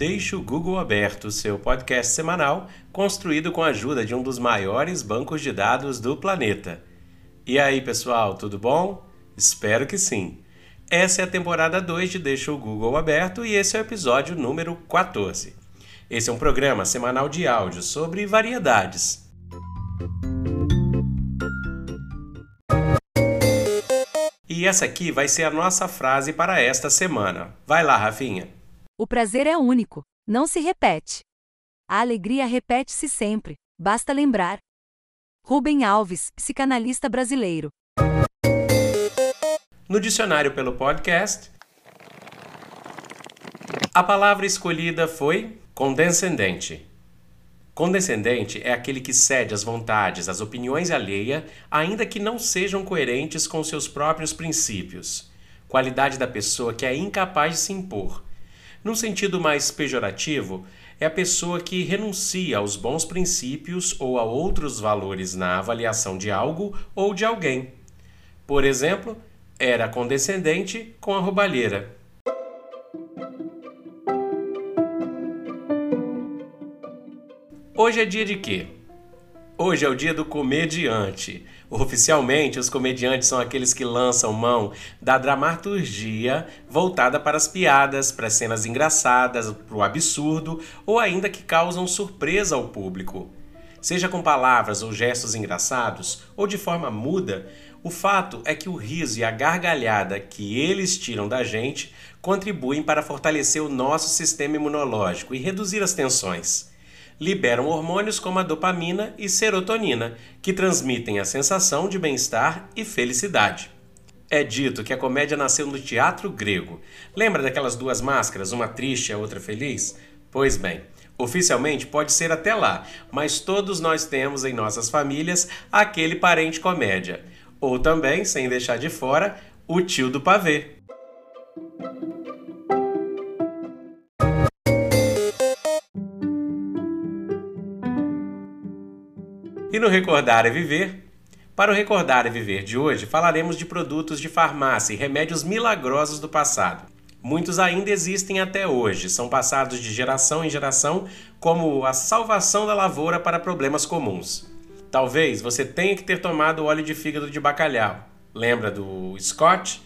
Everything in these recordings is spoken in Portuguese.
Deixe o Google Aberto, seu podcast semanal, construído com a ajuda de um dos maiores bancos de dados do planeta. E aí, pessoal, tudo bom? Espero que sim. Essa é a temporada 2 de Deixa o Google Aberto e esse é o episódio número 14. Esse é um programa semanal de áudio sobre variedades. E essa aqui vai ser a nossa frase para esta semana. Vai lá, Rafinha. O prazer é único, não se repete. A alegria repete-se sempre, basta lembrar. Rubem Alves, psicanalista brasileiro. No dicionário pelo podcast, a palavra escolhida foi condescendente. Condescendente é aquele que cede às vontades, às opiniões alheia, ainda que não sejam coerentes com seus próprios princípios. Qualidade da pessoa que é incapaz de se impor num sentido mais pejorativo, é a pessoa que renuncia aos bons princípios ou a outros valores na avaliação de algo ou de alguém. Por exemplo, era condescendente com a roubalheira. Hoje é dia de quê? Hoje é o dia do comediante. Oficialmente, os comediantes são aqueles que lançam mão da dramaturgia voltada para as piadas, para as cenas engraçadas, para o absurdo ou ainda que causam surpresa ao público. Seja com palavras ou gestos engraçados ou de forma muda, o fato é que o riso e a gargalhada que eles tiram da gente contribuem para fortalecer o nosso sistema imunológico e reduzir as tensões liberam hormônios como a dopamina e serotonina, que transmitem a sensação de bem-estar e felicidade. É dito que a comédia nasceu no teatro grego. Lembra daquelas duas máscaras, uma triste e a outra feliz? Pois bem, oficialmente pode ser até lá, mas todos nós temos em nossas famílias aquele parente comédia. Ou também, sem deixar de fora, o tio do pavê. E no Recordar é Viver, para o Recordar é Viver de hoje, falaremos de produtos de farmácia e remédios milagrosos do passado. Muitos ainda existem até hoje, são passados de geração em geração como a salvação da lavoura para problemas comuns. Talvez você tenha que ter tomado óleo de fígado de bacalhau. Lembra do Scott?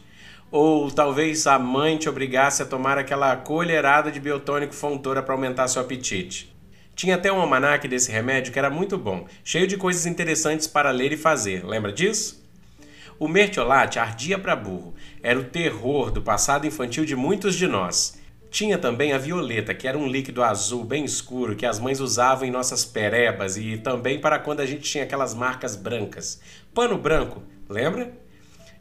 Ou talvez a mãe te obrigasse a tomar aquela colherada de biotônico fontora para aumentar seu apetite. Tinha até um almanaque desse remédio que era muito bom, cheio de coisas interessantes para ler e fazer. Lembra disso? O mertiolate ardia para burro. Era o terror do passado infantil de muitos de nós. Tinha também a violeta, que era um líquido azul bem escuro que as mães usavam em nossas perebas e também para quando a gente tinha aquelas marcas brancas. Pano branco, lembra?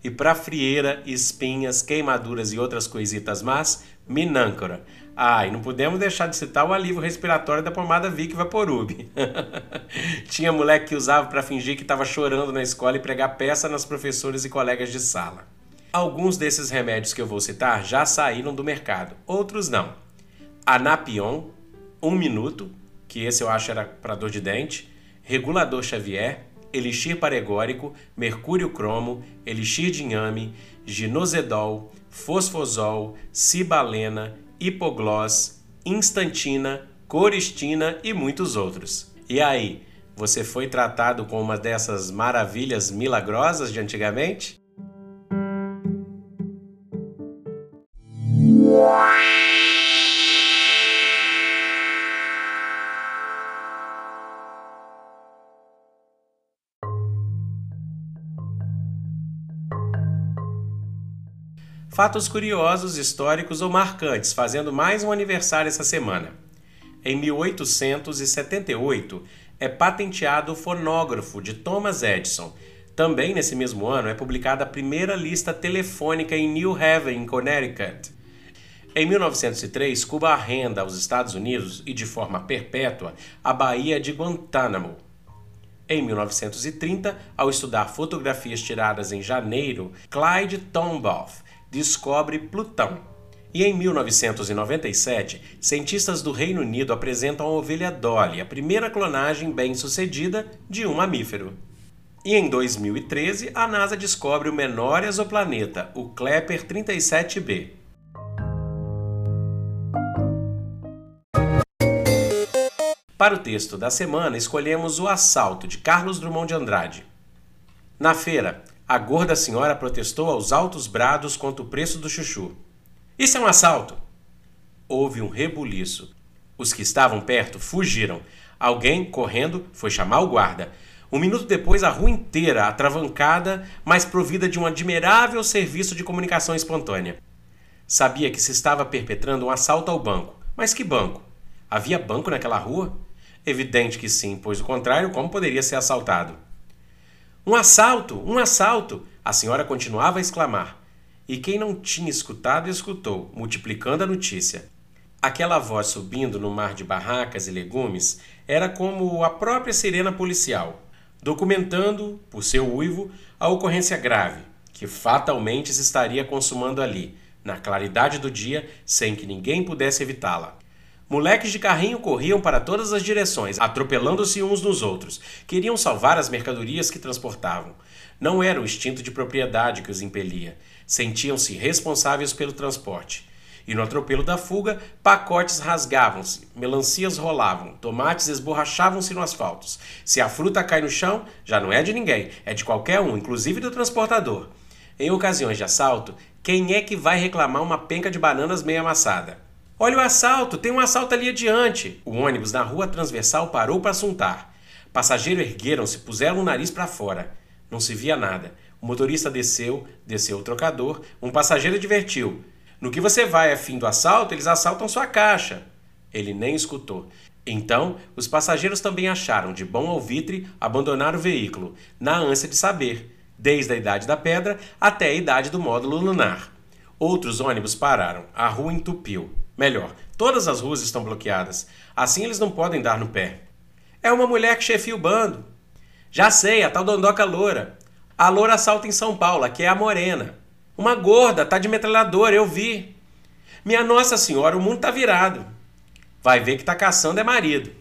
E para frieira, espinhas, queimaduras e outras coisitas más, minâncora. Ah, e não podemos deixar de citar o alívio respiratório da pomada Vic Vaporub. Tinha moleque que usava para fingir que estava chorando na escola e pregar peça nas professoras e colegas de sala. Alguns desses remédios que eu vou citar já saíram do mercado, outros não. Anapion, 1 um minuto, que esse eu acho era para dor de dente, Regulador Xavier, Elixir Paregórico, Mercúrio Cromo, Elixir de Inhame, Ginozedol, Fosfosol, Cibalena, hipoglós, instantina, coristina e muitos outros. E aí, você foi tratado com uma dessas maravilhas milagrosas de antigamente? Fatos curiosos, históricos ou marcantes, fazendo mais um aniversário essa semana. Em 1878 é patenteado o fonógrafo de Thomas Edison. Também nesse mesmo ano é publicada a primeira lista telefônica em New Haven, Connecticut. Em 1903, Cuba arrenda aos Estados Unidos e de forma perpétua a Baía de Guantánamo. Em 1930, ao estudar fotografias tiradas em janeiro, Clyde Tombaugh descobre Plutão. E em 1997, cientistas do Reino Unido apresentam a ovelha Dolly, a primeira clonagem bem-sucedida de um mamífero. E em 2013, a NASA descobre o menor exoplaneta, o Kepler 37b. Para o texto da semana, escolhemos O Assalto, de Carlos Drummond de Andrade. Na feira, a gorda senhora protestou aos altos brados contra o preço do chuchu. Isso é um assalto! Houve um rebuliço. Os que estavam perto fugiram. Alguém, correndo, foi chamar o guarda. Um minuto depois, a rua inteira atravancada, mas provida de um admirável serviço de comunicação espontânea. Sabia que se estava perpetrando um assalto ao banco. Mas que banco? Havia banco naquela rua? Evidente que sim, pois o contrário, como poderia ser assaltado? Um assalto! Um assalto! A senhora continuava a exclamar. E quem não tinha escutado, escutou, multiplicando a notícia. Aquela voz subindo no mar de barracas e legumes era como a própria sirena policial, documentando, por seu uivo, a ocorrência grave, que fatalmente se estaria consumando ali, na claridade do dia, sem que ninguém pudesse evitá-la. Moleques de carrinho corriam para todas as direções, atropelando-se uns nos outros. Queriam salvar as mercadorias que transportavam. Não era o instinto de propriedade que os impelia. Sentiam-se responsáveis pelo transporte. E no atropelo da fuga, pacotes rasgavam-se, melancias rolavam, tomates esborrachavam-se no asfalto. Se a fruta cai no chão, já não é de ninguém, é de qualquer um, inclusive do transportador. Em ocasiões de assalto, quem é que vai reclamar uma penca de bananas meio amassada? Olha o assalto, tem um assalto ali adiante. O ônibus na rua transversal parou para assuntar. Passageiros ergueram-se, puseram o nariz para fora. Não se via nada. O motorista desceu, desceu o trocador. Um passageiro advertiu: No que você vai a fim do assalto, eles assaltam sua caixa. Ele nem escutou. Então, os passageiros também acharam de bom alvitre abandonar o veículo, na ânsia de saber, desde a idade da pedra até a idade do módulo lunar. Outros ônibus pararam, a rua entupiu. Melhor, todas as ruas estão bloqueadas. Assim eles não podem dar no pé. É uma mulher que chefia o bando. Já sei, a tal Dondoca Loura. A loura assalta em São Paulo, que é a morena. Uma gorda, tá de metralhadora, eu vi. Minha Nossa Senhora, o mundo tá virado. Vai ver que tá caçando é marido.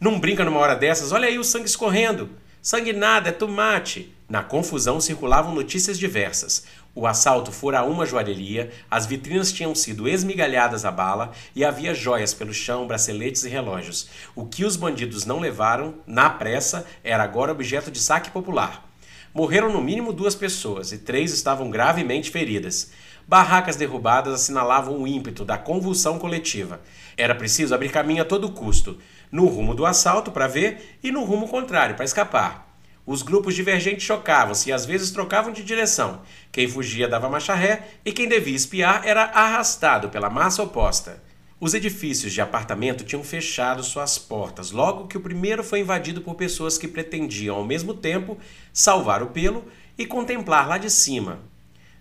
Não brinca numa hora dessas, olha aí o sangue escorrendo. Sangue nada, é tomate. Na confusão circulavam notícias diversas. O assalto fora uma joalheria, as vitrinas tinham sido esmigalhadas a bala e havia joias pelo chão, braceletes e relógios. O que os bandidos não levaram, na pressa, era agora objeto de saque popular. Morreram no mínimo duas pessoas e três estavam gravemente feridas. Barracas derrubadas assinalavam o ímpeto da convulsão coletiva. Era preciso abrir caminho a todo custo, no rumo do assalto para ver e no rumo contrário para escapar. Os grupos divergentes chocavam-se e às vezes trocavam de direção. Quem fugia dava marcha ré e quem devia espiar era arrastado pela massa oposta. Os edifícios de apartamento tinham fechado suas portas logo que o primeiro foi invadido por pessoas que pretendiam ao mesmo tempo salvar o pelo e contemplar lá de cima.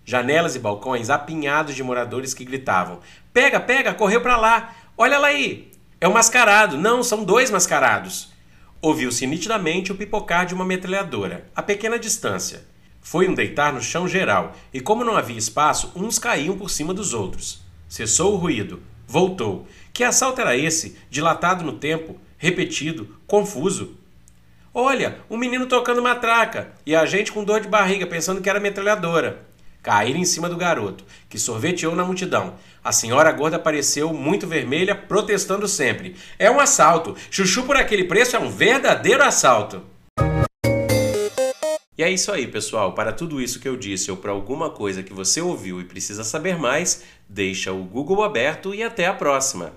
Janelas e balcões apinhados de moradores que gritavam: Pega, pega, correu para lá! Olha lá aí! É um mascarado! Não, são dois mascarados! Ouviu-se nitidamente o pipocar de uma metralhadora, a pequena distância. Foi um deitar no chão geral, e como não havia espaço, uns caíam por cima dos outros. Cessou o ruído. Voltou. Que assalto era esse, dilatado no tempo, repetido, confuso? Olha, um menino tocando matraca, e a gente com dor de barriga, pensando que era metralhadora caíram em cima do garoto, que sorveteou na multidão. A senhora gorda apareceu muito vermelha, protestando sempre. É um assalto. Chuchu por aquele preço é um verdadeiro assalto. E é isso aí, pessoal. Para tudo isso que eu disse ou para alguma coisa que você ouviu e precisa saber mais, deixa o Google aberto e até a próxima.